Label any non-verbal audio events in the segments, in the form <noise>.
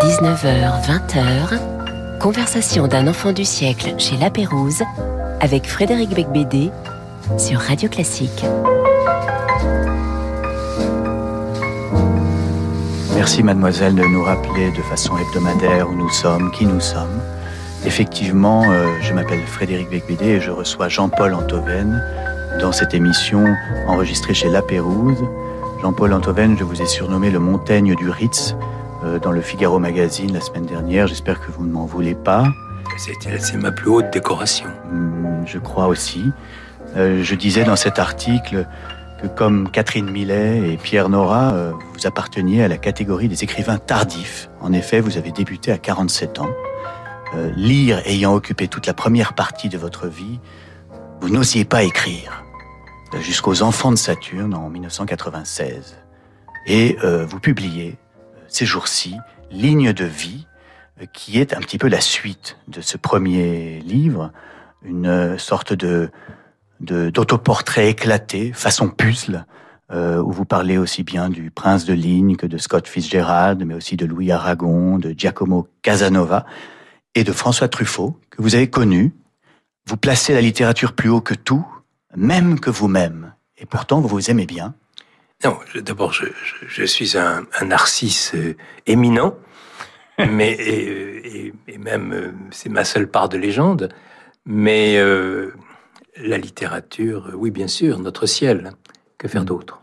19h, 20h, conversation d'un enfant du siècle chez La Pérouse avec Frédéric Becbédé sur Radio Classique. Merci mademoiselle de nous rappeler de façon hebdomadaire où nous sommes, qui nous sommes. Effectivement, euh, je m'appelle Frédéric Becbédé et je reçois Jean-Paul Antoven dans cette émission enregistrée chez La Pérouse. Jean-Paul Antoven, je vous ai surnommé le Montaigne du Ritz euh, dans le Figaro Magazine la semaine dernière. J'espère que vous ne m'en voulez pas. C'est ma plus haute décoration. Hmm, je crois aussi. Euh, je disais dans cet article que comme Catherine Millet et Pierre Nora, euh, vous apparteniez à la catégorie des écrivains tardifs. En effet, vous avez débuté à 47 ans. lire ayant occupé toute la première partie de votre vie, vous n'osiez pas écrire jusqu'aux Enfants de Saturne en 1996. Et vous publiez ces jours-ci, Ligne de vie, euh, qui est un petit peu la suite de ce premier livre, une sorte de d'autoportrait éclaté, façon puzzle, euh, où vous parlez aussi bien du prince de Ligne que de Scott Fitzgerald, mais aussi de Louis Aragon, de Giacomo Casanova et de François Truffaut, que vous avez connu. Vous placez la littérature plus haut que tout, même que vous-même. Et pourtant, vous vous aimez bien. Non, d'abord, je, suis un, narcisse euh, éminent, <laughs> mais et, même euh, c'est ma seule part de légende. Mais euh, la littérature, oui, bien sûr, notre ciel. Que faire mm. d'autre?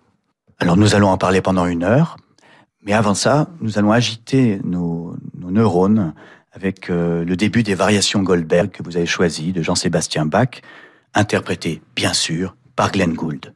Alors nous allons en parler pendant une heure, mais avant ça, nous allons agiter nos, neurones avec le début des variations Goldberg que vous avez choisi de Jean-Sébastien Bach, interprété bien sûr par Glenn Gould.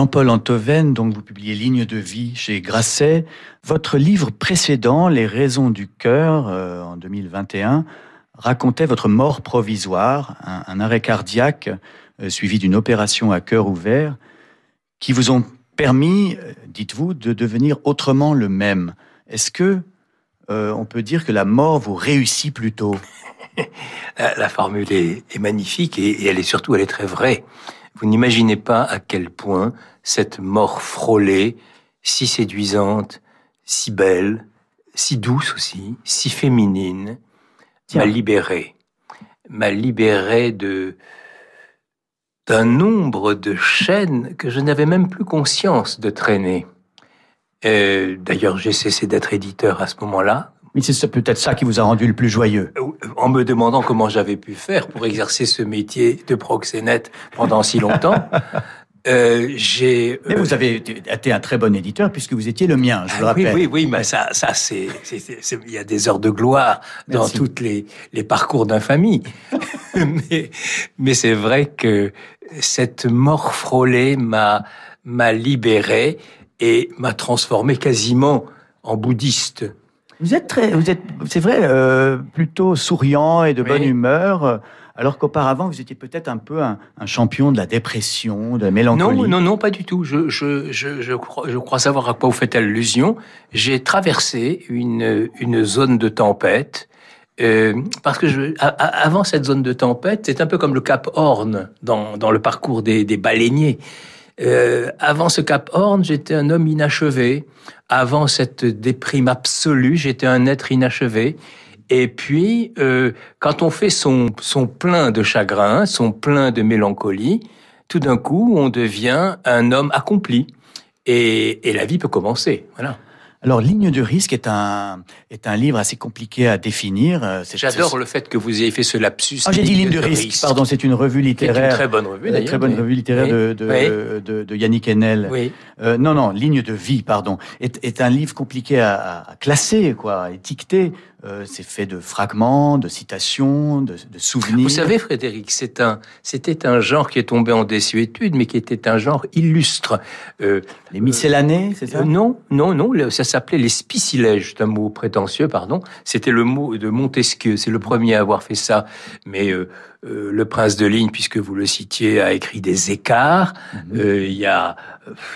Jean-Paul Antoven, donc vous publiez Ligne de vie chez Grasset. Votre livre précédent, Les raisons du cœur, euh, en 2021, racontait votre mort provisoire, un, arrêt cardiaque euh, suivi d'une opération à cœur ouvert, qui vous ont permis, euh, dites-vous, de devenir autrement le même. Est-ce que on peut dire que la mort vous réussit plutôt? <laughs> La, formule est, magnifique et, elle est surtout, elle est très vraie. Vous n'imaginez pas à quel point cette mort frôlée, si séduisante, si belle, si douce aussi, si féminine, m'a libéré, m'a libéré de d'un nombre de chaînes que je n'avais même plus conscience de traîner. D'ailleurs, j'ai cessé d'être éditeur à ce moment-là. Mais c'est peut-être ça qui vous a rendu le plus joyeux. Euh, en me demandant comment j'avais pu faire pour exercer ce métier de proxénète pendant si longtemps. <laughs> Euh, j'ai. Mais vous avez été un très bon éditeur puisque vous étiez le mien, je le ah rappelle. Oui, oui, oui, mais ça, ça, c'est, il y a des heures de gloire dans toutes les, les parcours d'infamie. <laughs> mais, mais c'est vrai que cette mort frôlée m'a, m'a libéré et m'a transformé quasiment en bouddhiste. Vous êtes très, vous êtes, c'est vrai, euh, plutôt souriant et de bonne humeur. Alors qu'auparavant, vous étiez peut-être un peu un, champion de la dépression, de la mélancolie. Non, non, non, pas du tout. Je, je, je, je, crois, je crois savoir à quoi vous faites allusion. J'ai traversé une, une zone de tempête. Euh, parce que je, avant cette zone de tempête, c'est un peu comme le Cap Horn dans, dans le parcours des, des baleiniers. Euh, avant ce Cap Horn, j'étais un homme inachevé. Avant cette déprime absolue, j'étais un être inachevé. Et puis, euh, quand on fait son, son plein de chagrin, son plein de mélancolie, tout d'un coup, on devient un homme accompli. Et, et la vie peut commencer. Voilà. Alors, Ligne de risque est un, est un livre assez compliqué à définir. Euh, J'adore le fait que vous ayez fait ce lapsus. Ah, j'ai dit Ligne de, risque. Pardon, c'est une revue littéraire. Une très bonne revue, d'ailleurs. Très bonne revue littéraire de, de, de, Yannick Enel. Oui. Euh, non, non, Ligne de vie, pardon, est, est un livre compliqué à, à classer, quoi, à étiqueter. Euh, c'est fait de fragments, de citations, de, de souvenirs. Vous savez, Frédéric, c'est un, c'était un genre qui est tombé en désuétude, mais qui était un genre illustre. Euh, les miscellanées, c'est ça? euh, Non, non, non. Ça s'appelait les spicilèges. C'est un mot prétentieux, pardon. C'était le mot de Montesquieu. C'est le premier à avoir fait ça. Mais euh, euh, le prince de Ligne, puisque vous le citiez, a écrit des écarts. Mhm. Il y a,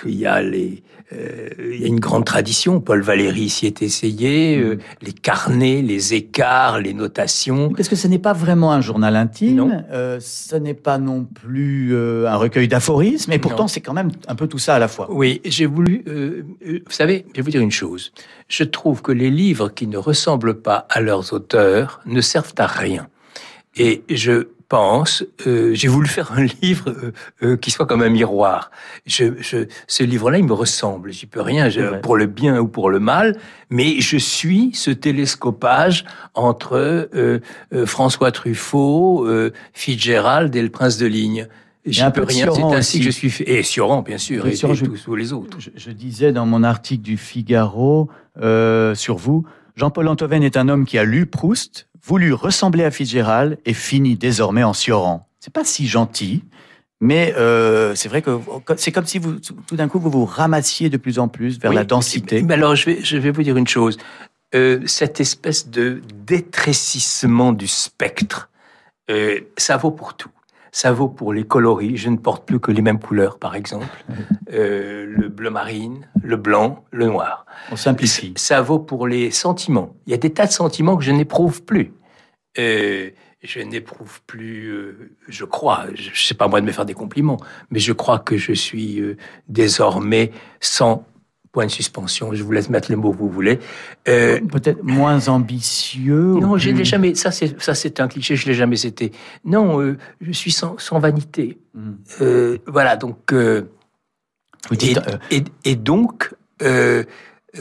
il y a les euh, il y a une grande tradition. Paul Valéry s'y est essayé. Euh, mm. les carnets, les écarts, les notations. Parce que ce n'est pas vraiment un journal intime. Euh, ce n'est pas non plus un recueil d'aphorismes. Mais pourtant, c'est quand même un peu tout ça à la fois. Oui, j'ai voulu. vous savez, je vais vous dire une chose. Je trouve que les livres qui ne ressemblent pas à leurs auteurs ne servent à rien. Et je pense, euh, j'ai voulu faire un <laughs> livre euh, euh, qui soit comme un miroir. Je, je, ce livre-là, il me ressemble. J'y peux rien, pour le bien ou pour le mal, mais je suis ce télescopage entre François Truffaut, Fitzgerald et le Prince de Ligne. J'y peux rien. C'est ainsi que je suis fait. Et Sioran, bien sûr, et, tous les autres. Je, je, disais dans mon article du Figaro sur vous, Jean-Paul Antoven est un homme qui a lu Proust, voulu ressembler à Fitzgerald et finit désormais en Sioran. C'est pas si gentil, mais euh, c'est vrai que c'est comme si vous, tout d'un coup, vous vous ramassiez de plus en plus vers la densité. Mais alors, je vais, je vais vous dire une chose. Euh, cette espèce de détrécissement du spectre, euh, ça vaut pour tout. Ça vaut pour les coloris. Je ne porte plus que les mêmes couleurs, par exemple. Euh, le bleu marine, le blanc, le noir. On simplifie. Ça vaut pour les sentiments. Il y a des tas de sentiments que je n'éprouve plus. Euh, je n'éprouve plus, euh, je crois, je ne sais pas moi de me faire des compliments, mais je crois que je suis désormais sans point de suspension. Je vous laisse mettre le mot que vous voulez. Euh, Peut-être moins ambitieux. Non, je l'ai jamais. Ça, c'est ça, c'est un cliché. Je l'ai jamais été. Non, euh, je suis sans, sans vanité. Hmm. Euh, voilà. Donc, vous dites, et, et, donc,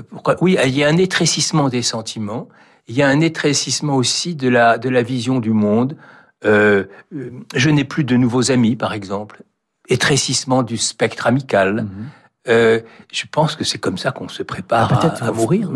pourquoi Oui, il y a un étrécissement des sentiments. Il y a un étrécissement aussi de la de la vision du monde. je n'ai plus de nouveaux amis, par exemple. Étrécissement du spectre amical. Hmm. Euh, je pense que c'est comme ça qu'on se prépare Ah, à, à mourir.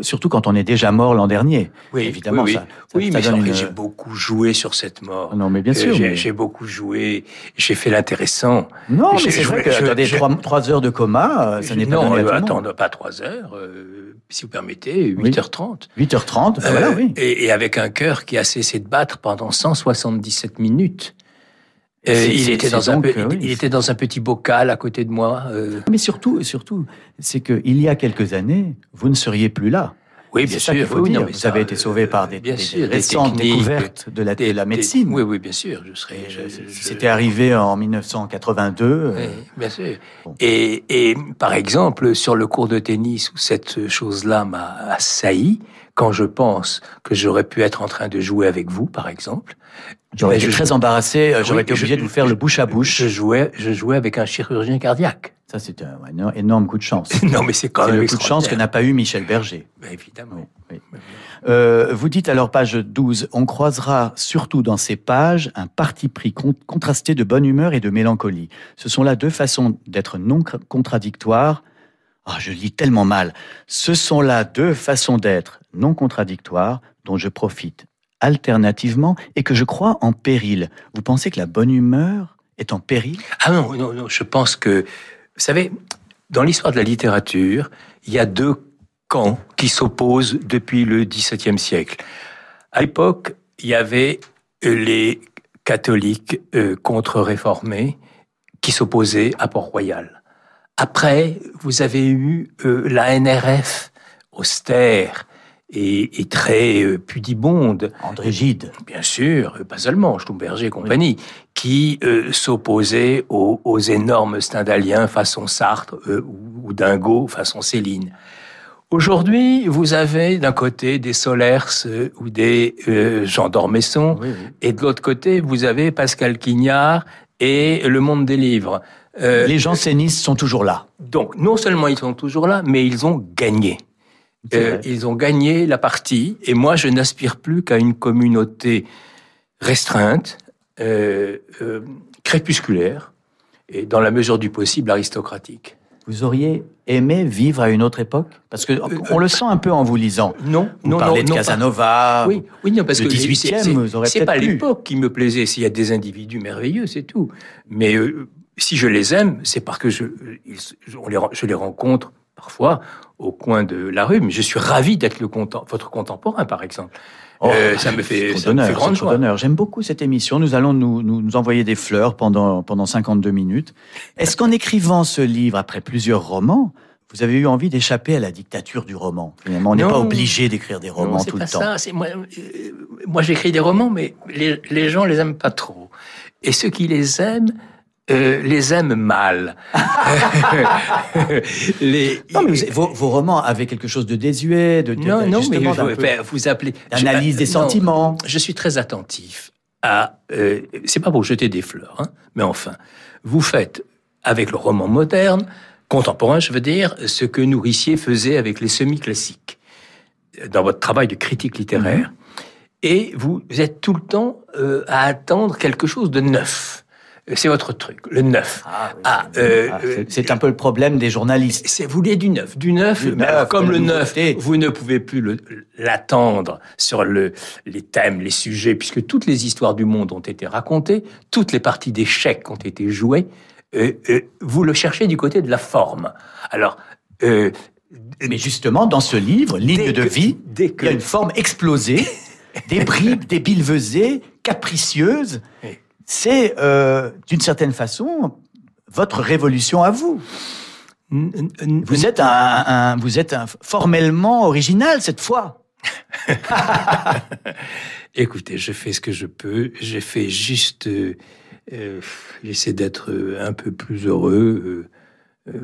surtout quand on est déjà mort l'an dernier. oui, évidemment, oui, oui. ça- ça- Oui, ça mais une- j'ai beaucoup joué sur cette mort. Non, mais bien Euh, sûr. J'ai mais- beaucoup joué. J'ai fait l'intéressant. Non, mais c'est vrai que je- attendez, je- trois, trois heures de coma, euh, ça n'est pas non, euh, attends, pas trois heures. euh, si vous permettez, Oui. 8h30. 8h30, ben Euh, voilà, oui. et, et avec un cœur qui a cessé de battre pendant 177 minutes. Euh, il, était dans un donc, pe- oui. il était dans un petit bocal à côté de moi. euh, Mais surtout, surtout, c'est que il y a quelques années, vous ne seriez plus là. oui, bien sûr. qu'il faut oui, dire. non, mais vous ça, avez été sauvé euh, par des, bien des- sûr, des des récentes découvertes de la, des- de la des- médecine. oui, oui, bien sûr. Je serais. Euh, C'était arrivé en 1982. euh, Oui, bien sûr. Bon. Et, et par exemple, sur le cours de tennis où cette chose-là m'a assailli, quand je pense que j'aurais pu être en train de jouer avec vous, par exemple, J'aurais été je- très embarrassé. euh, J'aurais Oui, été obligé je- de vous faire le bouche à bouche. je jouais, je jouais avec un chirurgien cardiaque. Ça, c'est un, énorme coup de chance. <laughs> non, mais c'est quand même le coup de chance que n'a pas eu Michel Berger. Ben, évidemment. Oui, oui. Euh, vous dites alors, page 12, on croisera surtout dans ces pages un parti pris con- contrasté de bonne humeur et de mélancolie. Ce sont là deux façons d'être non contradictoires. Ah, je lis tellement mal. Ce sont là deux façons d'être non contradictoires dont je profite alternativement et que je crois en péril. Vous pensez que la bonne humeur est en péril? Ah non, non, non, je pense que, vous savez, dans l'histoire de la littérature, il y a deux camps qui s'opposent depuis le XVIIe siècle. À l'époque, il y avait les catholiques euh, contre-réformés qui s'opposaient à Port-Royal. Après, vous avez eu euh, la NRF austère et, et très euh, pudibonde, André Gide. bien sûr, euh, pas seulement, Schlumberger et compagnie, qui euh, s'opposaient aux, aux énormes Stendhaliens façon Sartre euh, ou, ou Dingo façon Céline. Aujourd'hui, vous avez d'un côté des Solers euh, ou des euh, Jean d'Ormesson, Oui, oui. et de l'autre côté, vous avez Pascal Quignard et Le Monde des Livres. Euh, Les jansénistes sont toujours là. donc, non seulement ils sont toujours là, mais ils ont gagné. Euh, ils ont gagné la partie, et moi, je n'aspire plus qu'à une communauté restreinte, euh, euh, crépusculaire, et dans la mesure du possible aristocratique. Vous auriez aimé vivre à une autre époque? Parce que on le sent un peu en vous lisant. Non, Vous non, parlez non, de non, pas- Casanova. Oui, oui, non, parce Le que 18e, c'est- pas l'époque qui me plaisait. S'il y a des individus merveilleux, c'est tout. Mais si je les aime, c'est parce que je, ils- on les, ren- je les rencontre parfois au coin de la rue. Mais je suis ravi d'être le votre contemporain, par exemple. Oh, Euh, ça me fait, ça me d'honneur, fait grande c'est trop joie. d'honneur. J'aime beaucoup cette émission. Nous allons nous, nous, nous envoyer des fleurs pendant, pendant 52 minutes. Est-ce qu'en écrivant ce livre, après plusieurs romans, vous avez eu envie d'échapper à la dictature du roman Finalement, on n'est pas obligé d'écrire des romans tout pas le temps. ça. C'est moi, euh, moi j'écris des romans, mais les, les gens les aiment pas trop. Et ceux qui les aiment, euh, les aiment mal. <laughs> les, Non, mais vous- vos, vos romans avaient quelque chose de désuet, de, de- non, non, mais peu ben, vous appelez d'analyse je- des non, sentiments. Je suis très attentif à. euh, c'est pas pour jeter des fleurs, hein, mais enfin, vous faites avec le roman moderne, contemporain, je veux dire, ce que Nourricier faisait avec les semi-classiques dans votre travail de critique littéraire, et vous êtes tout le temps euh, à attendre quelque chose de neuf. C'est votre truc, le neuf. Ah, oui, Ah, euh, Ah, c'est- c'est un peu le problème des journalistes. C'est vous voulez du neuf, du neuf. Du mais neuf, comme le neuf, vous ne pouvez plus l'attendre sur le, les thèmes, les sujets, puisque toutes les histoires du monde ont été racontées, toutes les parties d'échecs ont été jouées. euh, euh, vous le cherchez du côté de la forme. Alors, euh, Mais justement, dans ce livre, Ligne de que- vie, dès il y a une forme explosée, <laughs> des bribes, des bilvesées, capricieuses. Oui. C'est, euh, d'une certaine façon, votre révolution à vous. Vous êtes un, un- vous êtes un formellement original cette fois. <laughs> <laughs> Écoutez, je fais ce que je peux. J'ai fait juste. euh, euh, J'essaie d'être un peu plus heureux. euh, euh,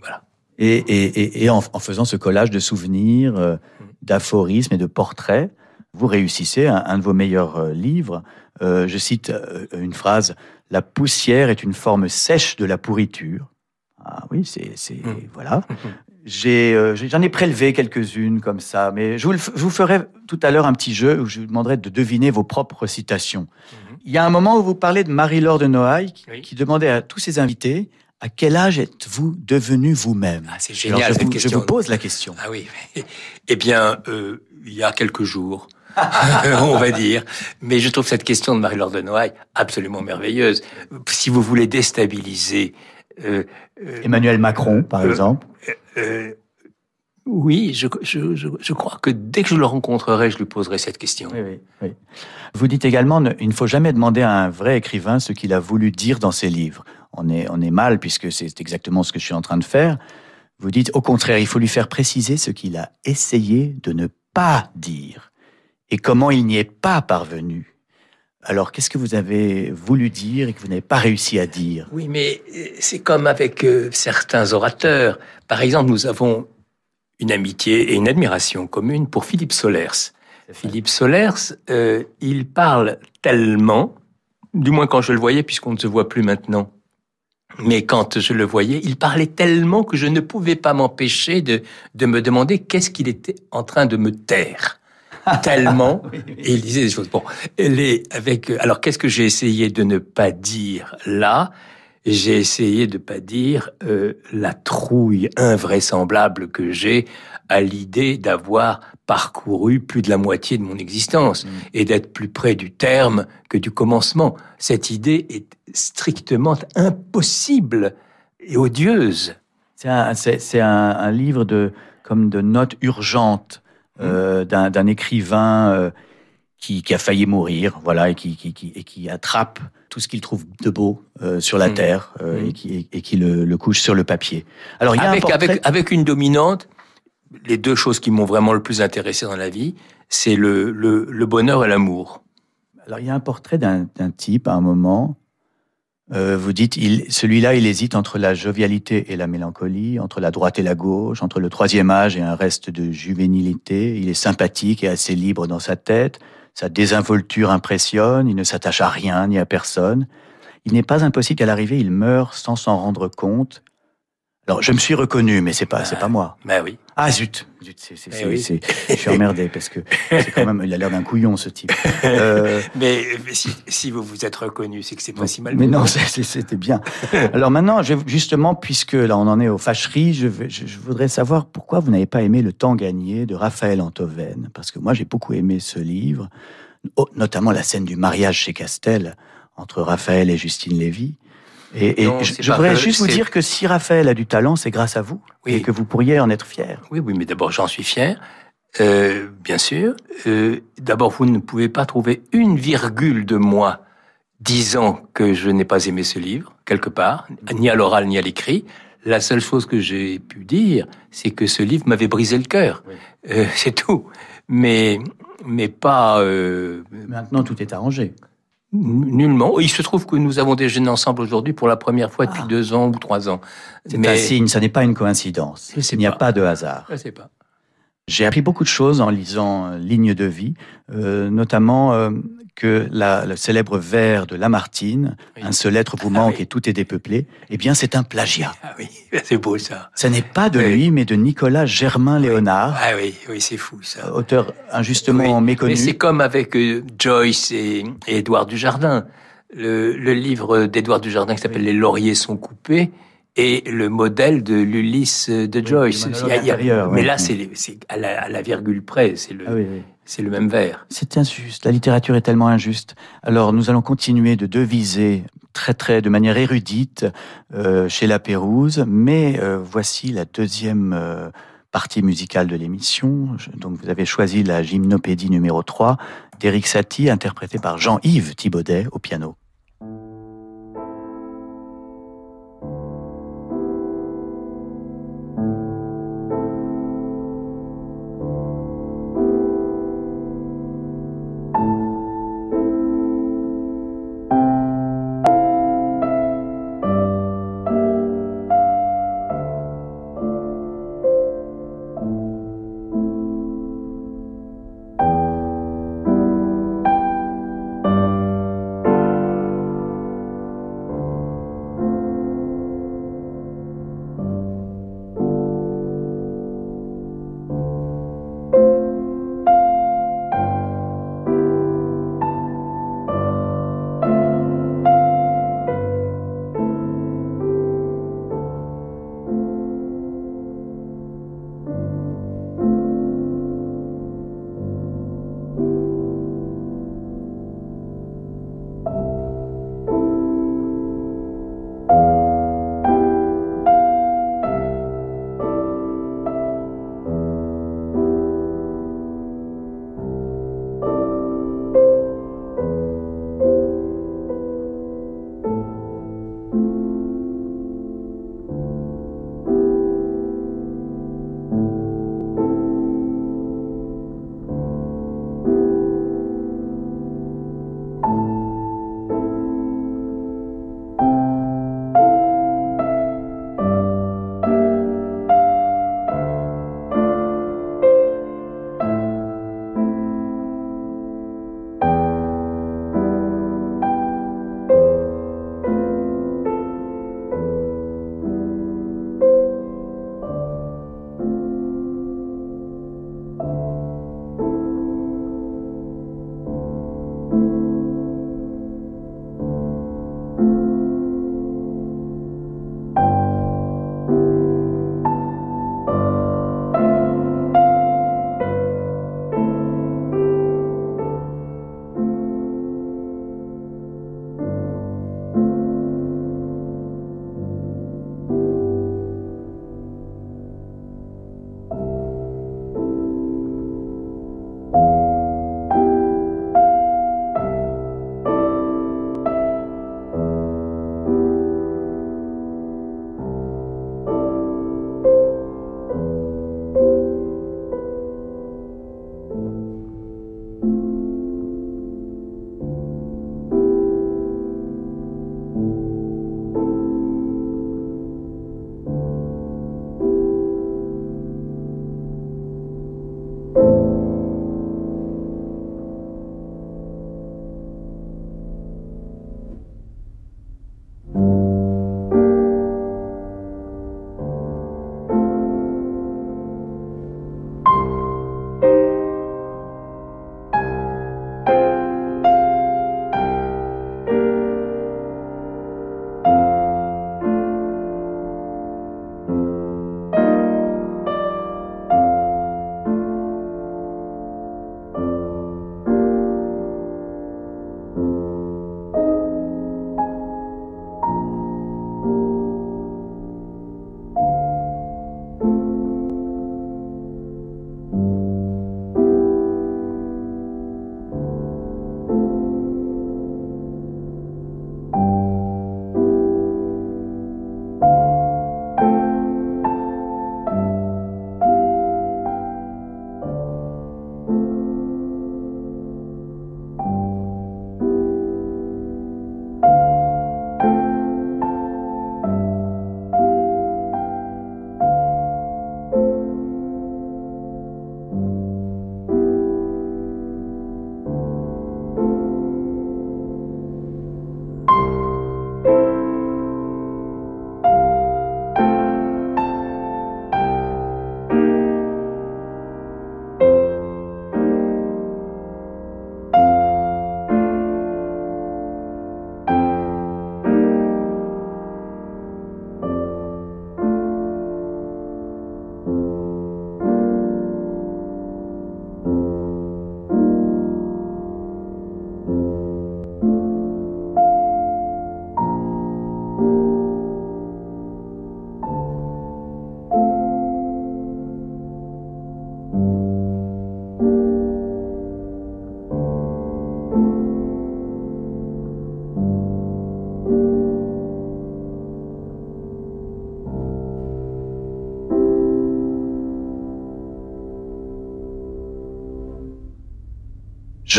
voilà. Et, et- et- et en, en faisant ce collage de souvenirs, d'aphorismes et de portraits, vous réussissez un, un de vos meilleurs euh, livres. Euh, je cite euh, une phrase La poussière est une forme sèche de la pourriture. Ah oui, c'est. c'est- Mm. Voilà. J'ai, euh, J'en ai prélevé quelques-unes comme ça, mais je vous, le f- je vous ferai tout à l'heure un petit jeu où je vous demanderai de deviner vos propres citations. Il y a un moment où vous parlez de Marie-Laure de Noailles qui, Oui. qui demandait à tous ses invités à quel âge êtes-vous devenu vous-même? Ah, C'est génial je, cette vous, question. je vous pose la question. Ah oui, <laughs> eh bien, euh, il y a quelques jours, <laughs> on va dire. Mais je trouve cette question de Marie-Laure de Noailles absolument merveilleuse. Si vous voulez déstabiliser... Euh, euh Emmanuel Macron, par euh, exemple oui, je, je, je, crois que dès que je le rencontrerai, je lui poserai cette question. Oui, oui, oui. Vous dites également, il ne faut jamais demander à un vrai écrivain ce qu'il a voulu dire dans ses livres. On est, on est mal puisque c'est exactement ce que je suis en train de faire. Vous dites, au contraire, il faut lui faire préciser ce qu'il a essayé de ne pas dire et comment il n'y est pas parvenu. Alors, qu'est-ce que vous avez voulu dire et que vous n'avez pas réussi à dire? Oui, mais euh, c'est comme avec euh, certains orateurs. Par exemple, nous avons une amitié et une admiration commune pour Philippe Solers. Philippe Solers, euh, il parle tellement, du moins quand je le voyais, puisqu'on ne se voit plus maintenant, mais quand je le voyais, il parlait tellement que je ne pouvais pas m'empêcher de, de me demander qu'est-ce qu'il était en train de me taire. <laughs> tellement, et il disait des choses. Bon, les, avec, alors qu'est-ce que j'ai essayé de ne pas dire là? J'ai essayé de pas dire euh, la trouille invraisemblable que j'ai à l'idée d'avoir parcouru plus de la moitié de mon existence mm. et d'être plus près du terme que du commencement. Cette idée est strictement impossible et odieuse. C'est un, un, livre de, comme de notes urgentes euh, d'un écrivain euh, qui, qui, a failli mourir, voilà, et qui, qui, qui, et qui attrape tout ce qu'il trouve de beau euh, sur la mm. terre euh, et qui, et qui le, le, couche sur le papier. Alors il y a avec, un portrait... avec, avec une dominante les deux choses qui m'ont vraiment le plus intéressé dans la vie, c'est le, le, bonheur et l'amour. Alors, il y a un portrait d'un type à un moment. Euh, vous dites, celui-là, il hésite entre la jovialité et la mélancolie, entre la droite et la gauche, entre le troisième âge et un reste de juvénilité. Il est sympathique et assez libre dans sa tête. Sa désinvolture impressionne. Il ne s'attache à rien ni à personne. Il n'est pas impossible qu'à l'arrivée, il meure sans s'en rendre compte alors, je me suis reconnu, mais c'est pas, c'est pas moi. Ben oui. Ah zut, zut c'est, c'est, eh c'est, je suis emmerdé parce que c'est quand même, il a l'air d'un couillon ce type. Euh... <laughs> mais, si, si, vous vous êtes reconnu, c'est que c'est pas si mal. Mais non, c'était bien. <laughs> Alors maintenant, je, justement, puisque là on en est aux fâcheries, je, je, je, voudrais savoir pourquoi vous n'avez pas aimé Le Temps gagné de Raphaël Antoven, parce que moi j'ai beaucoup aimé ce livre, notamment la scène du mariage chez Castel entre Raphaël et Justine Lévy. Et, je, voudrais juste vous dire que si Raphaël a du talent, c'est grâce à vous et que vous pourriez en être fier. Oui, oui, mais d'abord j'en suis fier, euh, bien sûr. Euh, d'abord, vous ne pouvez pas trouver une virgule de moi disant que je n'ai pas aimé ce livre quelque part, ni à l'oral ni à l'écrit. La seule chose que j'ai pu dire, c'est que ce livre m'avait brisé le cœur. Euh, <laughs> c'est tout. Mais mais pas. Maintenant, tout est arrangé. Nullement. Il se trouve que nous avons déjeuné ensemble aujourd'hui pour la première fois depuis ah. deux ans ou trois ans. C'est un signe, ça n'est pas une coïncidence. Il n'y a pas de hasard. Je sais pas. J'ai appris beaucoup de choses en lisant euh, Ligne de vie, euh, notamment euh, que la, le célèbre vers de Lamartine, un seul être vous ah manque et tout est dépeuplé, eh bien c'est un plagiat. Ah oui, <laughs> c'est beau ça. Ce n'est pas de lui, mais de Nicolas Germain Léonard. Ah oui, oui, c'est fou ça. Auteur injustement méconnu. Mais c'est comme avec Joyce et, et Édouard Dujardin. Le, le livre d'Édouard Dujardin qui s'appelle Les lauriers sont coupés et le modèle de l'Ulysse de Joyce. mais là, c'est à, à, la virgule près, c'est le, ah c'est le même vers. C'est injuste. La littérature est tellement injuste. Alors, nous allons continuer de deviser très très de manière érudite euh, chez La Pérouse, mais euh, voici la deuxième euh, partie musicale de l'émission. Donc, vous avez choisi la gymnopédie numéro 3 d'Éric Satie, interprétée par Jean-Yves Thibaudet au piano.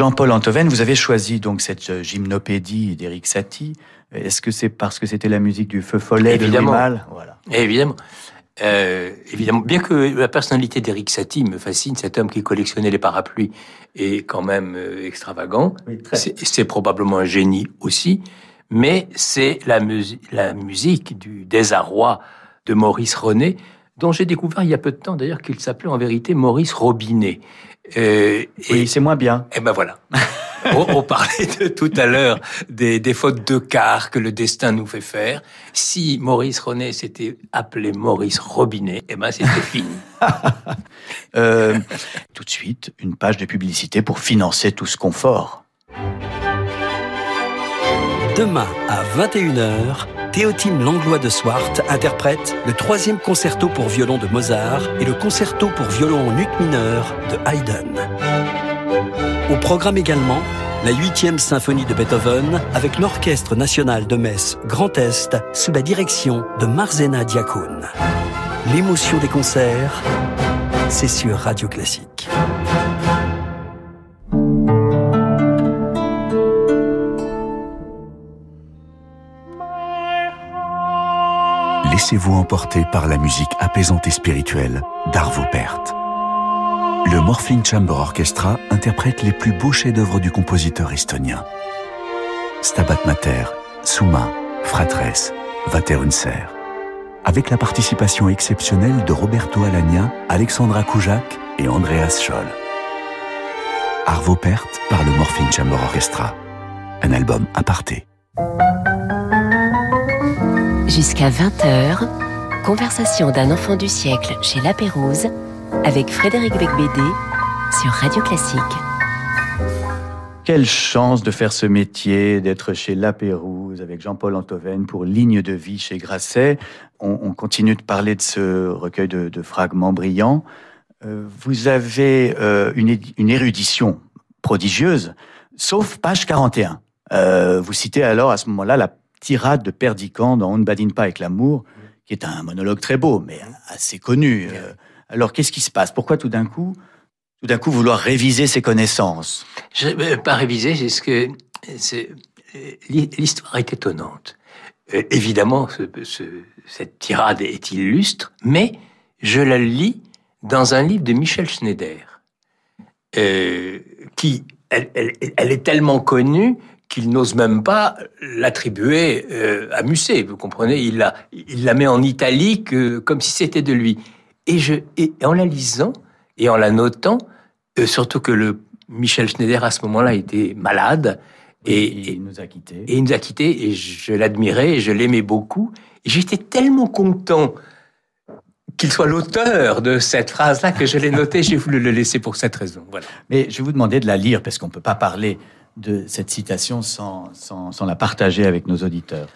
Jean-Paul Antoven, vous avez choisi donc cette gymnopédie d'Éric Satie. Est-ce que c'est parce que c'était la musique du feu follet Évidemment. de Louis Malle Voilà. Évidemment. Euh, évidemment, bien que la personnalité d'Eric Satie me fascine, cet homme qui collectionnait les parapluies est quand même euh, extravagant. Oui. C'est probablement un génie aussi, mais c'est la, la musique du désarroi de Maurice René, dont j'ai découvert il y a peu de temps d'ailleurs qu'il s'appelait en vérité Maurice Robinet. Euh, Oui, c'est moins bien. et ben voilà. <laughs> on, on parlait de, tout à l'heure des, des fautes de quart que le destin nous fait faire. Si Maurice René s'était appelé Maurice Robinet, eh ben c'était fini. <laughs> Euh, tout de suite, une page de publicité pour financer tout ce confort. Demain à 21h, Théotime Langlois de Swart interprète le troisième concerto pour violon de Mozart et le concerto pour violon en ut mineur de Haydn. Au programme également, la huitième symphonie de Beethoven avec l'Orchestre national de Metz Grand Est sous la direction de Marzena Diakoun. L'émotion des concerts, c'est sur Radio Classique. Laissez-vous emporter par la musique apaisante et spirituelle d'Arvo Pärt. Le Morphing Chamber Orchestra interprète les plus beaux chefs-d'œuvre du compositeur estonien. Stabat Mater, Summa, Fratres, Vaterunser. Avec la participation exceptionnelle de Roberto Alagna, Alexandra Koujak et Andreas Scholl. Arvo Pärt par le Morphing Chamber Orchestra. Un album aparté. Jusqu'à 20h, conversation d'un enfant du siècle chez La Pérouse avec Frédéric Becbédé sur Radio Classique. Quelle chance de faire ce métier, d'être chez La Pérouse avec Jean-Paul Antoven pour Ligne de vie chez Grasset. On, on continue de parler de ce recueil de, fragments brillants. Euh, vous avez euh, une érudition prodigieuse, sauf page 41. Euh, vous citez alors à ce moment-là la tirade de Perdican dans On ne badine pas avec l'amour, qui est un monologue très beau, mais assez connu. Euh, alors qu'est-ce qui se passe? Pourquoi tout d'un coup, tout d'un coup vouloir réviser ses connaissances? Je vais pas réviser, c'est ce que euh, l'hi- l'histoire est étonnante. Euh, évidemment, ce- ce- cette tirade est illustre, mais je la lis dans un livre de Michel Schneider, euh, qui elle, elle- elle est tellement connue qu'il n'ose même pas l'attribuer euh, à Musset. Vous comprenez Il la, il la met en italique euh, comme si c'était de lui. Et, je, et en la lisant et en la notant, euh, surtout que le Michel Schneider à ce moment-là était malade et, il nous a quittés. et il nous a quittés et je l'admirais et je l'aimais beaucoup. Et j'étais tellement content qu'il soit l'auteur de cette phrase-là que je l'ai notée. J'ai voulu le laisser pour cette raison. Voilà. Mais je vais vous demander de la lire parce qu'on ne peut pas parler de cette citation sans, la partager avec nos auditeurs.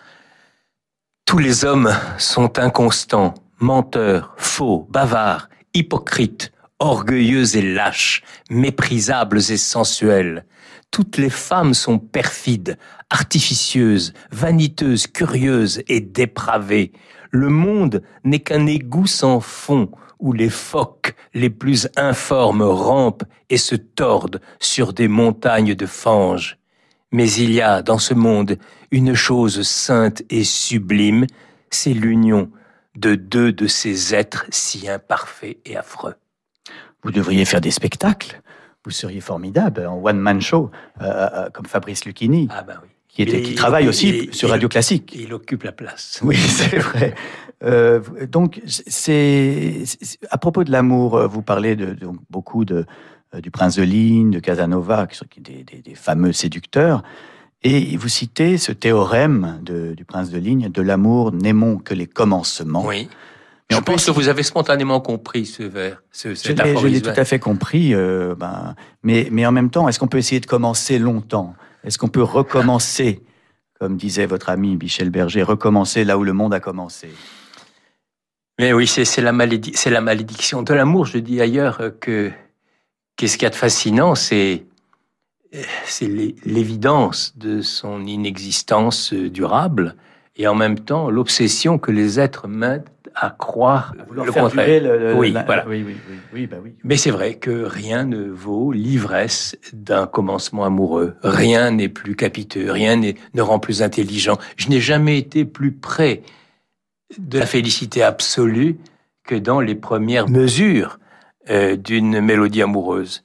Tous les hommes sont inconstants, menteurs, faux, bavards, hypocrites, orgueilleux et lâches, méprisables et sensuels. Toutes les femmes sont perfides, artificieuses, vaniteuses, curieuses et dépravées. Le monde n'est qu'un égout sans fond où les phoques les plus informes rampent et se tordent sur des montagnes de fange. Mais il y a dans ce monde une chose sainte et sublime, c'est l'union de deux de ces êtres si imparfaits et affreux. Vous devriez faire des spectacles. Vous seriez formidable en one-man show, euh, euh, comme Fabrice Lucchini, Ah ben oui. Qui, était, Et- qui travaille aussi sur Radio Classique. Il occupe la place. <laughs> Oui, c'est vrai. Euh, donc, c'est à propos de l'amour, euh, vous parlez de, donc, beaucoup de, euh, du prince de Ligne, de Casanova, qui sont des, des- des fameux séducteurs. Et vous citez ce théorème de- du prince de Ligne de l'amour n'aimons que les commencements. Oui. Mais Je pense que vous avez spontanément compris ce vers, ce, Je cet l'ai- je l'ai tout à fait compris, euh, ben, mais, mais en même temps, est-ce qu'on peut essayer de commencer longtemps? Est-ce qu'on peut recommencer, comme disait votre ami Michel Berger, recommencer là où le monde a commencé? Mais oui, c'est la, malédiction de l'amour. Je dis ailleurs que qu'est-ce qu'il y a de fascinant, c'est c'est l'é- l'évidence de son inexistence durable et en même temps l'obsession que les êtres mettent à croire le contraire. Le, oui, voilà. oui, oui, oui, bah oui. Mais c'est vrai que rien ne vaut l'ivresse d'un commencement amoureux. Rien n'est plus capiteux, rien ne rend plus intelligent. Je n'ai jamais été plus près de la félicité absolue que dans les premières mesures euh, d'une mélodie amoureuse.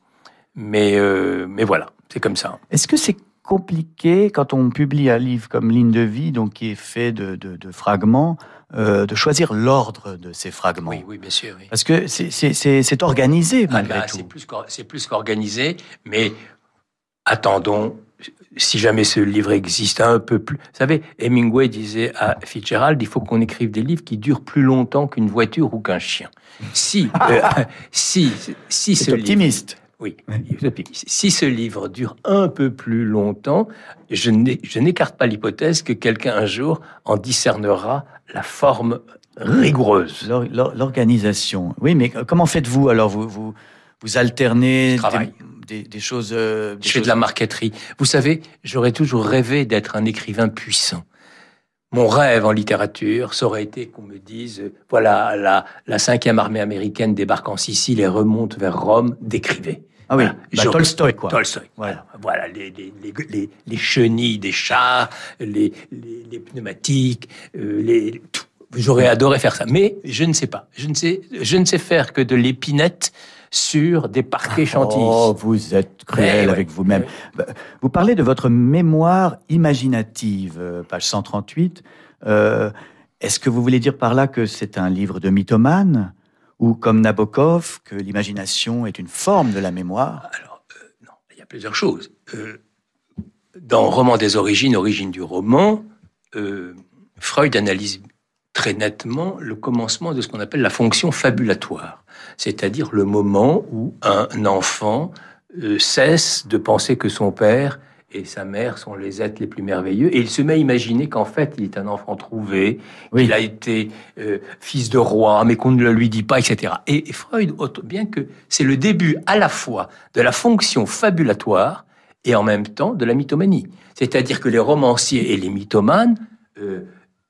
Mais, euh, mais voilà, c'est comme ça. Est-ce que c'est compliqué quand on publie un livre comme Ligne de vie, donc qui est fait de, de, fragments, euh, de choisir l'ordre de ces fragments. Oui, oui, bien sûr. Parce que c'est organisé ah malgré bah, tout. C'est plus qu'organisé, mais attendons. Si jamais ce livre existe un peu plus. Vous savez, Hemingway disait à Fitzgerald il faut qu'on écrive des livres qui durent plus longtemps qu'une voiture ou qu'un chien. Si, <laughs> euh, si, si ce optimiste. Oui, si ce livre dure un peu plus longtemps, je n'écarte pas l'hypothèse que quelqu'un un jour en discernera la forme rigoureuse. L'organisation. Oui, mais comment faites-vous alors? Vous, vous, vous alternez des, des, choses. Euh, je fais de la marqueterie. Vous savez, j'aurais toujours rêvé d'être un écrivain puissant. Mon rêve en littérature, ça aurait été qu'on me dise, voilà, la, la cinquième armée américaine débarque en Sicile et remonte vers Rome, décrivez. Ah oui, bah, Tolstoy, quoi. Tolstoy. Voilà, voilà les, les, les, les, chenilles des chats, les, les, pneumatiques, euh, les, J'aurais adoré faire ça, mais je ne sais pas. Je ne sais, je ne sais faire que de l'épinette sur des parquets ah, chantilly. Oh, vous êtes cruel eh avec vous-même. Bah, vous parlez de votre mémoire imaginative, euh, page 138. Euh, Est-ce que vous voulez dire par là que c'est un livre de mythomane? Ou comme Nabokov, que l'imagination est une forme de la mémoire Alors, euh, non, il y a plusieurs choses. Euh, dans Roman des origines, origine du roman, euh, Freud analyse très nettement le commencement de ce qu'on appelle la fonction fabulatoire, c'est-à-dire le moment où un enfant cesse de penser que son père et sa mère sont les êtres les plus merveilleux. Et il se met à imaginer qu'en fait, il est un enfant trouvé, qu'il a été euh, fils de roi, mais qu'on ne le lui dit pas, etc. Et, Freud, bien que c'est le début à la fois de la fonction fabulatoire et en même temps de la mythomanie. C'est-à-dire que les romanciers et les mythomanes euh,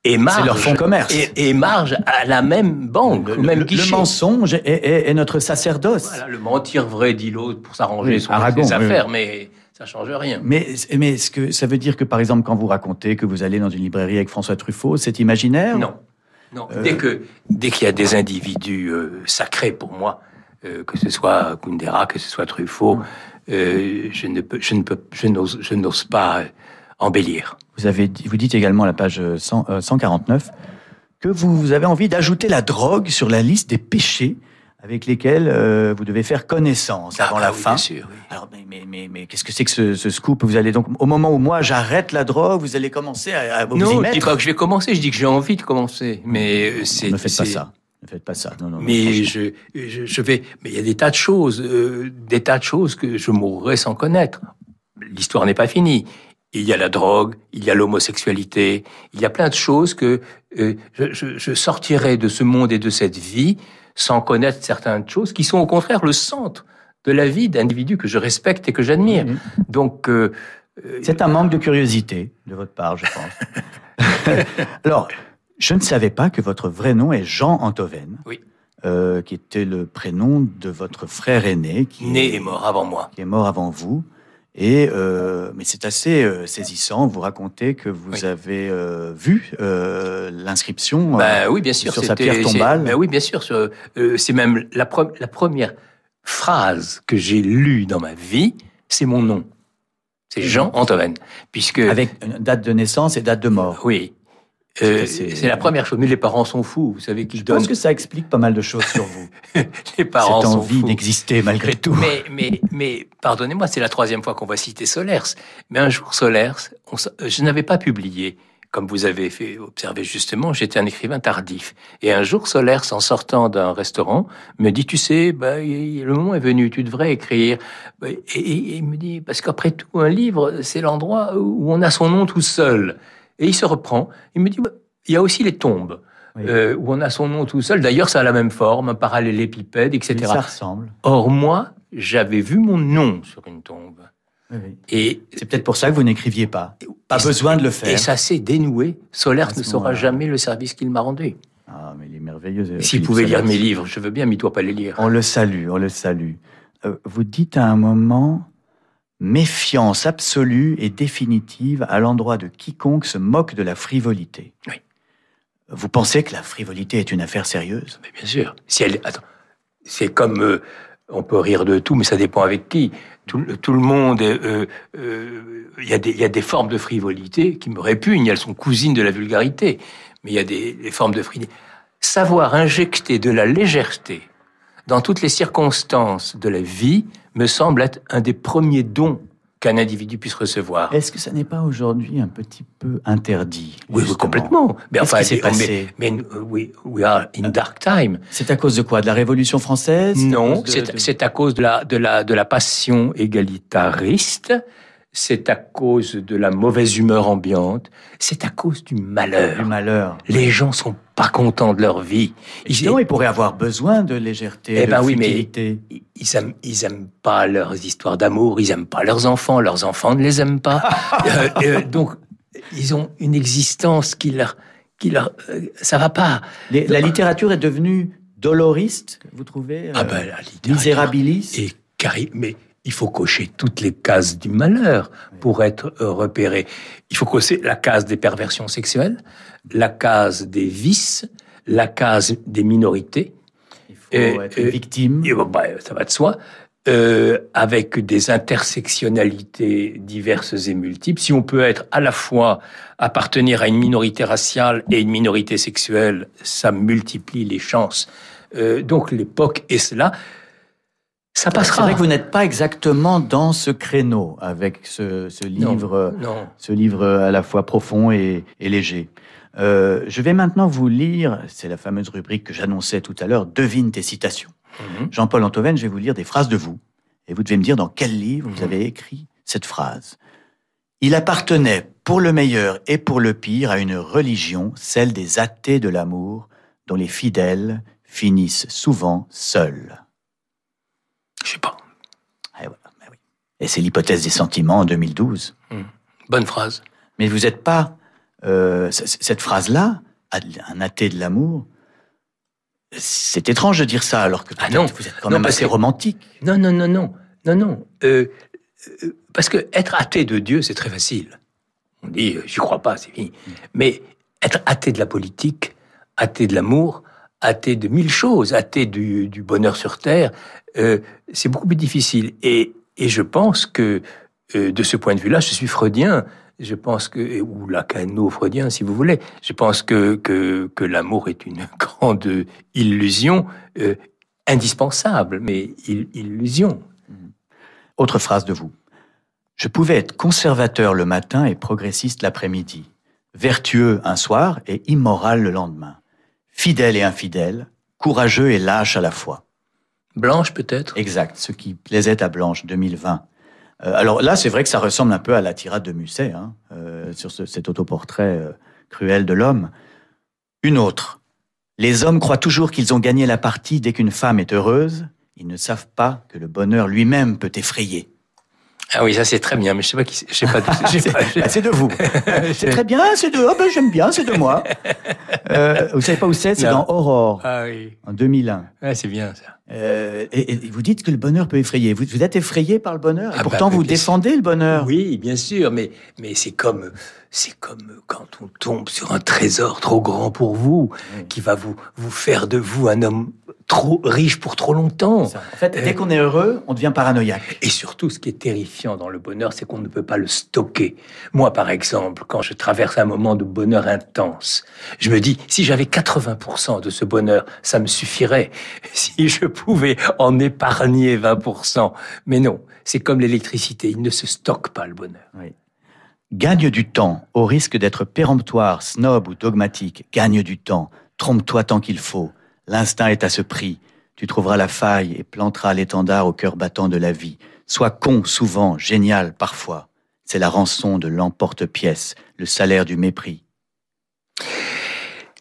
émargent, leur fonds commerce. Et, à la même banque, le, au même guichet. Le mensonge est, notre sacerdoce. Voilà, le mentir vrai, dit l'autre, pour s'arranger son, ses affaires, mais ça change rien. Mais, mais est-ce que ça veut dire que, par exemple, quand vous racontez que vous allez dans une librairie avec François Truffaut, c'est imaginaire? Non. Non. Euh, dès que dès qu'il y a des individus euh, sacrés pour moi, euh, que ce soit Kundera, que ce soit Truffaut, je ne peux, je ne peux, je n'ose, je n'ose pas embellir. Vous avez, vous dites également à la page 149 que vous avez envie d'ajouter la drogue sur la liste des péchés avec lesquels euh, vous devez faire connaissance ah avant la bah fin. Bien sûr, oui. Alors, mais, mais, mais, qu'est-ce que c'est que ce, ce, scoop? Vous allez donc, au moment où moi j'arrête la drogue, vous allez commencer à, à vous non, y mettre Non, je dis pas que je vais commencer, je dis que j'ai envie de commencer. Mais euh, c'est. Ne faites pas ça. Ne faites pas ça. Non, non, mais je, je, je, vais. Mais il y a des tas de choses, euh, des tas de choses que je mourrais sans connaître. L'histoire n'est pas finie. Il y a la drogue, il y a l'homosexualité, il y a plein de choses que euh, je, je, je sortirai de ce monde et de cette vie sans connaître certaines choses qui sont au contraire le centre de la vie d'individus que je respecte et que j'admire. Mhm. Donc, euh, euh, c'est un manque de curiosité de votre part, je pense. <laughs> Alors, je ne savais pas que votre vrai nom est Jean Antoven. Oui. Euh, qui était le prénom de votre frère aîné, qui né est, et mort avant moi, qui est mort avant vous. Et euh, mais c'est assez euh, saisissant. Vous racontez que vous avez euh, vu euh, l'inscription bah, oui, bien sûr, sur sa pierre tombale. Bah oui, bien sûr. c'est même la, la, première phrase que j'ai lue dans ma vie. C'est mon nom. C'est Jean Antoven, puisque avec une date de naissance et date de mort. Oui. Euh, c'est la première chose. Mais les parents sont fous. Vous savez qu'ils donnent. Je pense que ça explique pas mal de choses sur vous. <laughs> les parents Cette envie d'exister malgré tout. Mais, mais, mais pardonnez-moi, c'est la troisième fois qu'on va citer Solers. Mais un jour, Solers, je n'avais pas publié. Comme vous avez fait observer justement, j'étais un écrivain tardif. Et un jour, Solers, en sortant d'un restaurant, me dit, tu sais, bah, le moment est venu, tu devrais écrire. Et, et il me dit, parce qu'après tout, un livre, c'est l'endroit où on a son nom tout seul. Et il se reprend. Il me dit, il y a aussi les tombes. Euh, où on a son nom tout seul. D'ailleurs, ça a la même forme, un parallélépipède, etc. ça ressemble. Or, moi, j'avais vu mon nom sur une tombe. Et c'est peut-être pour ça que vous n'écriviez pas. Pas besoin de le faire. Et ça s'est dénoué. Solaire ne saura jamais le service qu'il m'a rendu. Ah, mais il est merveilleux. S'il pouvait lire mes livres, je veux bien, mais il doit pas les lire. On le salue, on le salue. Euh, vous dites à un moment méfiance absolue et définitive à l'endroit de quiconque se moque de la frivolité. Oui. Vous pensez que la frivolité est une affaire sérieuse? Mais bien sûr. Si elle, c'est comme euh, on peut rire de tout, mais ça dépend avec qui. Tout, le- tout le monde, euh, euh, il y, a des- il y a des formes de frivolité qui me répugnent. Elles sont cousines de la vulgarité, mais il y a des, des formes de frivolité. Savoir injecter de la légèreté dans toutes les circonstances de la vie me semble être un des premiers dons qu'un individu puisse recevoir. Est-ce que ça n'est pas aujourd'hui un petit peu interdit Oui, justement complètement. Mais s'est mais- passé mais, mais, euh, we, we are in dark time. C'est à cause de quoi? De la Révolution française? C'est Non, c'est de- c'est à cause de la, de, la, de la passion égalitariste, c'est à cause de la mauvaise humeur ambiante, c'est à cause du malheur. du malheur. Les gens sont pas contents de leur vie. Ils, Sinon, ils pourraient avoir besoin de légèreté, Eh de ben oui, mais- ils aiment, ils aiment pas leurs histoires d'amour, ils aiment pas leurs enfants, leurs enfants ne les aiment pas. <laughs> Euh, euh, donc, ils ont une existence qui leur, qui leur, euh, ça va pas. Les- la littérature est devenue doloriste, vous trouvez Ah ben, la littérature Misérabiliste Et mais il faut cocher toutes les cases du malheur pour être euh, repéré. Il faut cocher la case des perversions sexuelles, la case des vices, la case des minorités. Il faut être et- victime. Bah, ça va de soi. euh, avec des intersectionnalités diverses et multiples. Si on peut être à la fois appartenir à une minorité raciale et une minorité sexuelle, ça multiplie les chances. Euh, donc l'époque est cela. Ça C'est passera. vrai que vous n'êtes pas exactement dans ce créneau avec ce, livre, non. ce livre à la fois profond et, et léger. Euh, je vais maintenant vous lire, c'est la fameuse rubrique que j'annonçais tout à l'heure, devine tes citations. Mhm. Jean-Paul Antoven, je vais vous lire des phrases de vous, et vous devez me dire dans quel livre vous avez écrit cette phrase. Il appartenait, pour le meilleur et pour le pire, à une religion, celle des athées de l'amour, dont les fidèles finissent souvent seuls. Je sais pas. Et, voilà, ben oui. Et c'est l'hypothèse des sentiments en 2012. Bonne phrase. Mais vous n'êtes pas... euh, cette phrase-là, un athée de l'amour, c'est étrange de dire ça, alors que Ah non. vous êtes quand Non, même assez que- romantique. Non, non, non, non, non, non. Euh, euh, parce que être athée de Dieu, c'est très facile. On dit, j'y crois pas, c'est fini. Mais être athée de la politique, athée de l'amour, athée de mille choses, athée du, du bonheur sur terre, euh, c'est beaucoup plus difficile. Et, et je pense que euh, de ce point de vue-là, je suis freudien. Je pense que, ou lacano-freudien, si vous voulez. Je pense que, que, que l'amour est une <laughs> grande illusion, euh, indispensable, mais il- illusion. Autre phrase de vous. Je pouvais être conservateur le matin et progressiste l'après-midi, vertueux un soir et immoral le lendemain, fidèle et infidèle, courageux et lâche à la fois. Blanche, peut-être? Exact, ce qui plaisait à Blanche 2020. Euh, alors là, c'est vrai que ça ressemble un peu à la tirade de Musset, hein, euh, sur ce- cet autoportrait euh, cruel de l'homme. Une autre. Les hommes croient toujours qu'ils ont gagné la partie dès qu'une femme est heureuse. Ils ne savent pas que le bonheur lui-même peut effrayer. Ah oui, ça c'est très bien, mais je sais pas qui c'est. Je sais pas. c'est de vous. <laughs> c'est très bien, c'est de. Ah ben j'aime bien, c'est de moi. <laughs> Euh, vous savez pas où c'est C'est dans Aurore, Ah oui, en 2001. Ah, c'est bien ça. Euh, et, et vous dites que le bonheur peut effrayer. Vous, vous êtes effrayé par le bonheur. Et Ah bah, pourtant, mais vous défendez le bonheur. Oui, bien sûr, mais mais c'est comme c'est comme quand on tombe sur un trésor trop grand pour vous, Oui. qui va vous vous faire de vous un homme trop riche pour trop longtemps. Ça. En fait, dès qu'on est heureux, on devient paranoïaque. Et surtout, ce qui est terrifiant dans le bonheur, c'est qu'on ne peut pas le stocker. Moi, par exemple, quand je traverse un moment de bonheur intense, je me dis, si j'avais 80% de ce bonheur, ça me suffirait. <laughs> Si je pouvais en épargner 20%. Mais non, c'est comme l'électricité, il ne se stocke pas le bonheur. Gagne du temps, au risque d'être péremptoire, snob ou dogmatique. Gagne du temps. Trompe-toi tant qu'il faut. L'instinct est à ce prix. Tu trouveras la faille et planteras l'étendard au cœur battant de la vie. Sois con souvent, génial parfois. C'est la rançon de l'emporte-pièce, le salaire du mépris.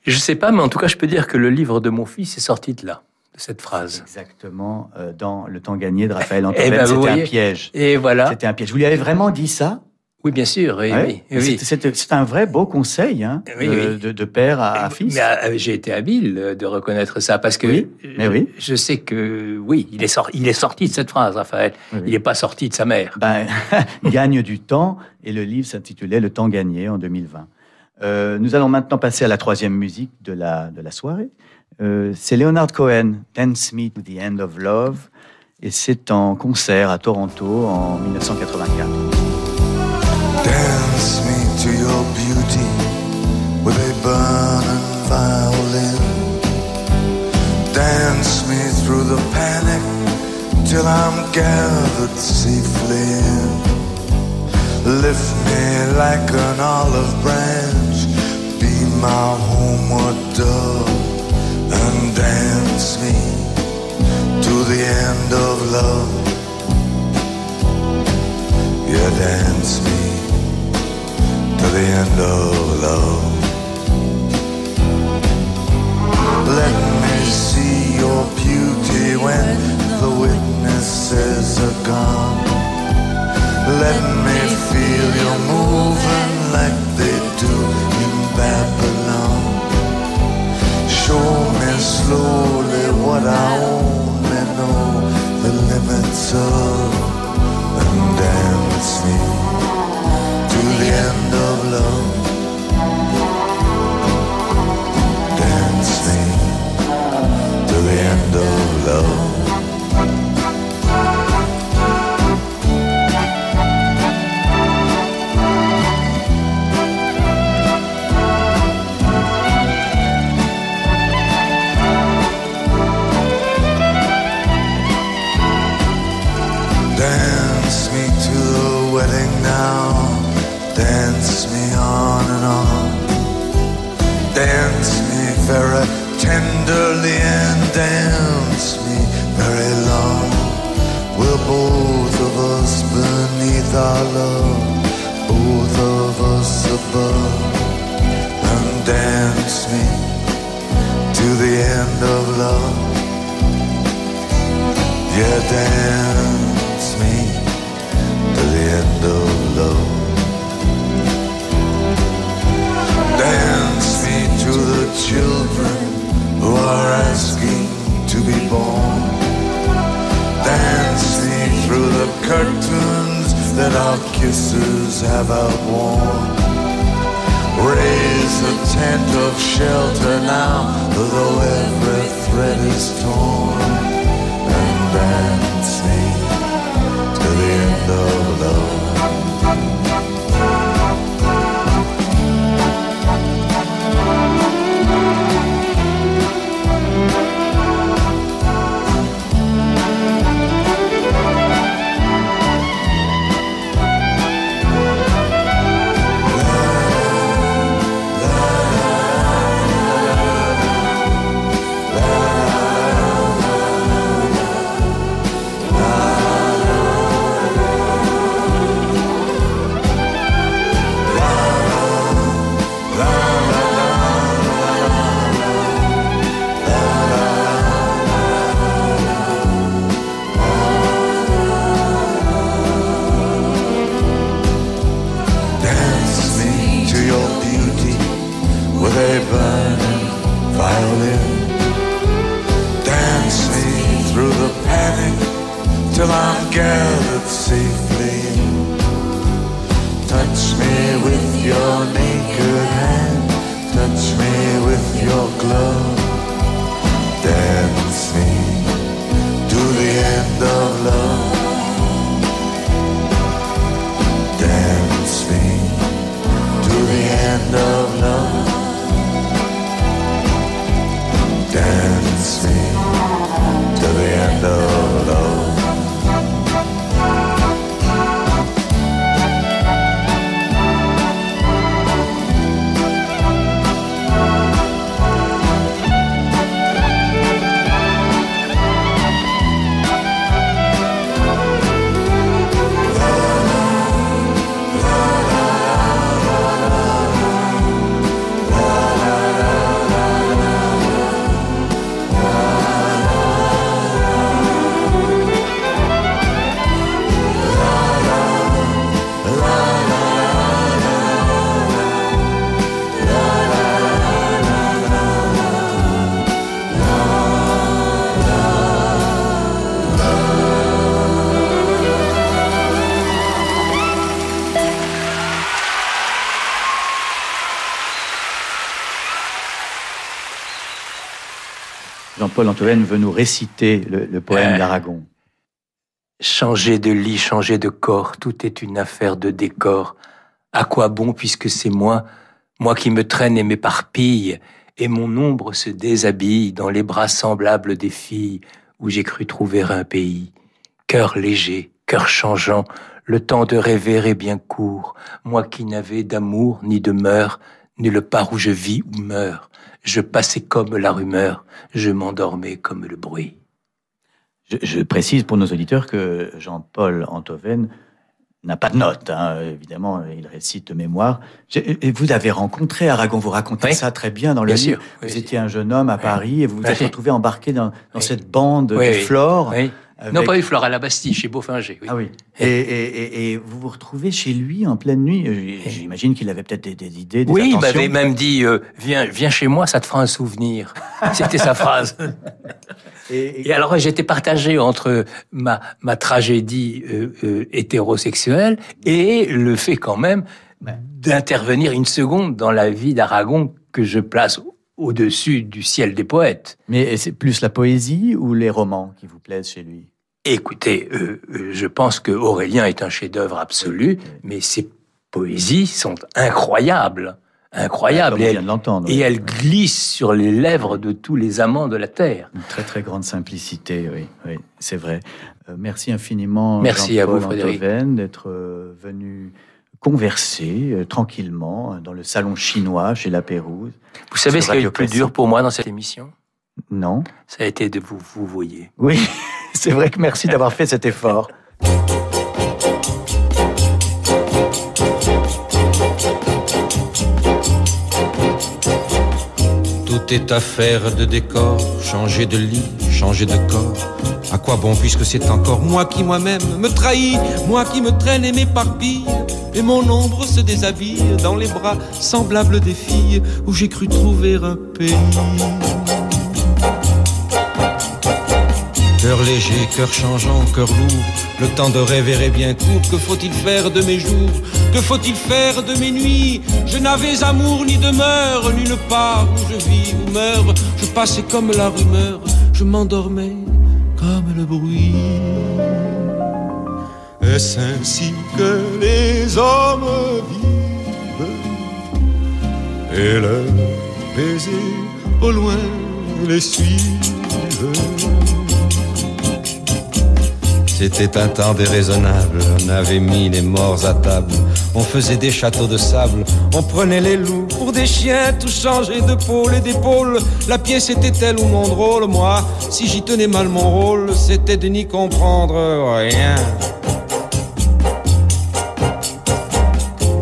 Je sais pas, mais en tout cas, je peux dire que le livre de mon fils est sorti de là, cette phrase. Exactement, euh, dans Le temps gagné de Raphaël Eh Antoven, ben, c'était un piège. Et voilà. C'était un piège. Vous lui avez vraiment dit ça? Oui, bien sûr. Oui, oui, oui. C'est un vrai beau conseil hein, de, de, père à, fils. Euh, j'ai été habile de reconnaître ça parce que mais oui. je sais que oui, il est, sorti, il est sorti de cette phrase, Raphaël. Il n'est pas sorti de sa mère. Ben, <laughs> gagne du temps et le livre s'intitulait Le temps gagné en 2020. Euh, nous allons maintenant passer à la troisième musique de la, de la soirée. Euh, c'est Leonard Cohen, Dance Me to the End of Love, et c'est en concert à Toronto en 1984. Dance me to your beauty with a burning violin. Dance me through the panic till I'm gathered safely in. Lift me like an olive branch, be my homeward dove, dance me to the end of love. Yeah, dance me to the end of love. Let me see your beauty when the witnesses are gone. Let me feel you moving Jean-Paul Antoine veut nous réciter le, poème d'Aragon. Changer de lit, changer de corps, tout est une affaire de décor. À quoi bon puisque c'est moi, moi qui me traîne et m'éparpille, et mon ombre se déshabille dans les bras semblables des filles où j'ai cru trouver un pays. Cœur léger, cœur changeant, le temps de rêver est bien court, moi qui n'avais d'amour ni de mœurs, ni le part où je vis ou meurs. Je passais comme la rumeur, je m'endormais comme le bruit. Je, précise pour nos auditeurs que Jean-Paul Antoven n'a pas de notes, hein. évidemment, il récite de mémoire. Et vous avez rencontré Aragon, vous racontez ça très bien dans le livre. Vous étiez un jeune homme à Paris et vous vous êtes retrouvé embarqué dans, cette bande de Flore. Non, pas Flore, à la Bastille, chez Beaufinger. Ah oui. Et, vous vous retrouvez chez lui en pleine nuit. J'imagine qu'il avait peut-être des, idées, des Oui, il m'avait même dit euh, viens, viens chez moi, ça te fera un souvenir. <laughs> C'était sa phrase. <laughs> Et, alors j'étais partagé entre ma, ma tragédie euh, euh, hétérosexuelle et le fait quand même d'intervenir une seconde dans la vie d'Aragon que je place au-dessus du ciel des poètes. Mais c'est plus la poésie ou les romans qui vous plaisent chez lui? Écoutez, euh, euh, je pense que Aurélien est un chef-d'œuvre absolu, mais ses poésies sont incroyables, incroyables. et, elle, et elle glisse sur les lèvres de tous les amants de la terre. Une très très grande simplicité, oui, oui c'est vrai. Euh, merci infiniment. Merci à vous, Frédéric, d'être venu converser euh, tranquillement dans le salon chinois chez La Pérouse. Vous savez ce qui est le plus dur pour moi dans cette émission? Non. Ça a été de vous vous voyez. Oui, <laughs> c'est vrai que merci d'avoir fait cet effort. Tout est affaire de décor, changer de lit, changer de corps. À quoi bon puisque c'est encore moi qui moi-même me trahis, moi qui me traîne et m'éparpille et mon ombre se déshabille dans les bras semblables des filles où j'ai cru trouver un pays. Cœur léger, cœur changeant, cœur lourd, le temps de rêver est bien court. Que faut-il faire de mes jours? Que faut-il faire de mes nuits? Je n'avais amour ni demeure, nulle part où je vis ou meurs. Je passais comme la rumeur, je m'endormais comme le bruit. Est-ce ainsi que les hommes vivent? Et leurs baisers au loin les suivent C'était un temps déraisonnable, on avait mis les morts à table, on faisait des châteaux de sable, on prenait les loups pour des chiens, tout changé de pôle et d'épaule. La pièce était telle ou mon drôle, moi, si j'y tenais mal mon rôle, c'était de n'y comprendre rien.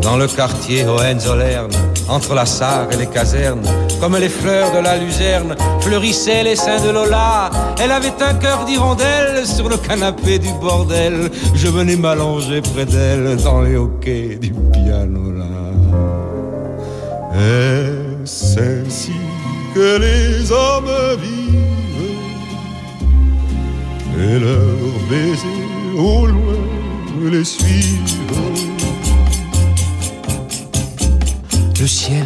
Dans le quartier Hohenzollern, entre la Sarre et les casernes, comme les fleurs de la luzerne, fleurissaient les seins de Lola. Elle avait un cœur d'hirondelle sur le canapé du bordel. Je venais m'allonger près d'elle dans les hoquets du piano là. Est-ce ainsi que les hommes vivent? Et leurs baisers au loin les suivent? Le ciel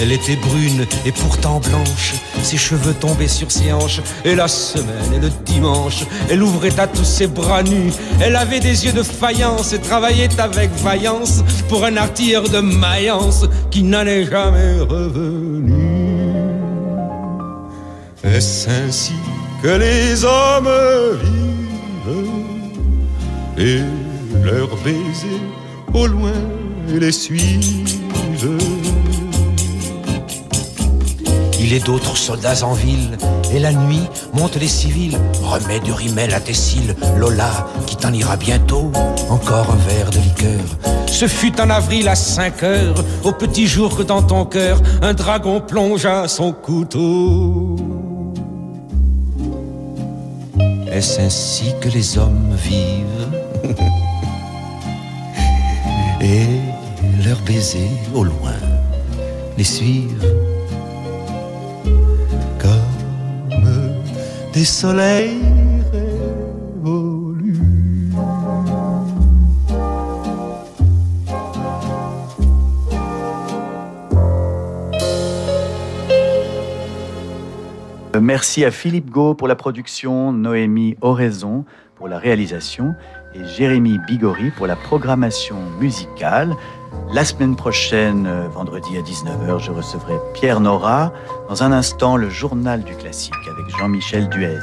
Elle était brune et pourtant blanche, ses cheveux tombaient sur ses hanches, et la semaine et le dimanche, elle ouvrait à tous ses bras nus. Elle avait des yeux de faïence et travaillait avec vaillance pour un artilleur de Mayence qui n'en est jamais revenu. Est-ce ainsi que les hommes vivent et leurs baisers au loin les suivent? Il est d'autres soldats en ville, et la nuit montent les civils. Remets du rimel à tes cils, Lola, qui t'en ira bientôt. Encore un verre de liqueur. Ce fut en avril à 5 heures, au petit jour que dans ton cœur, un dragon plongea son couteau. Est-ce ainsi que les hommes vivent? <laughs> Et leurs baisers au loin les suivent des soleils révolus. Merci à Philippe Gau pour la production, Noémie Oraison pour la réalisation et Jérémy Bigori pour la programmation musicale. La semaine prochaine, euh, vendredi à 19h, je recevrai Pierre Nora. Dans un instant, le journal du classique avec Jean-Michel Duez.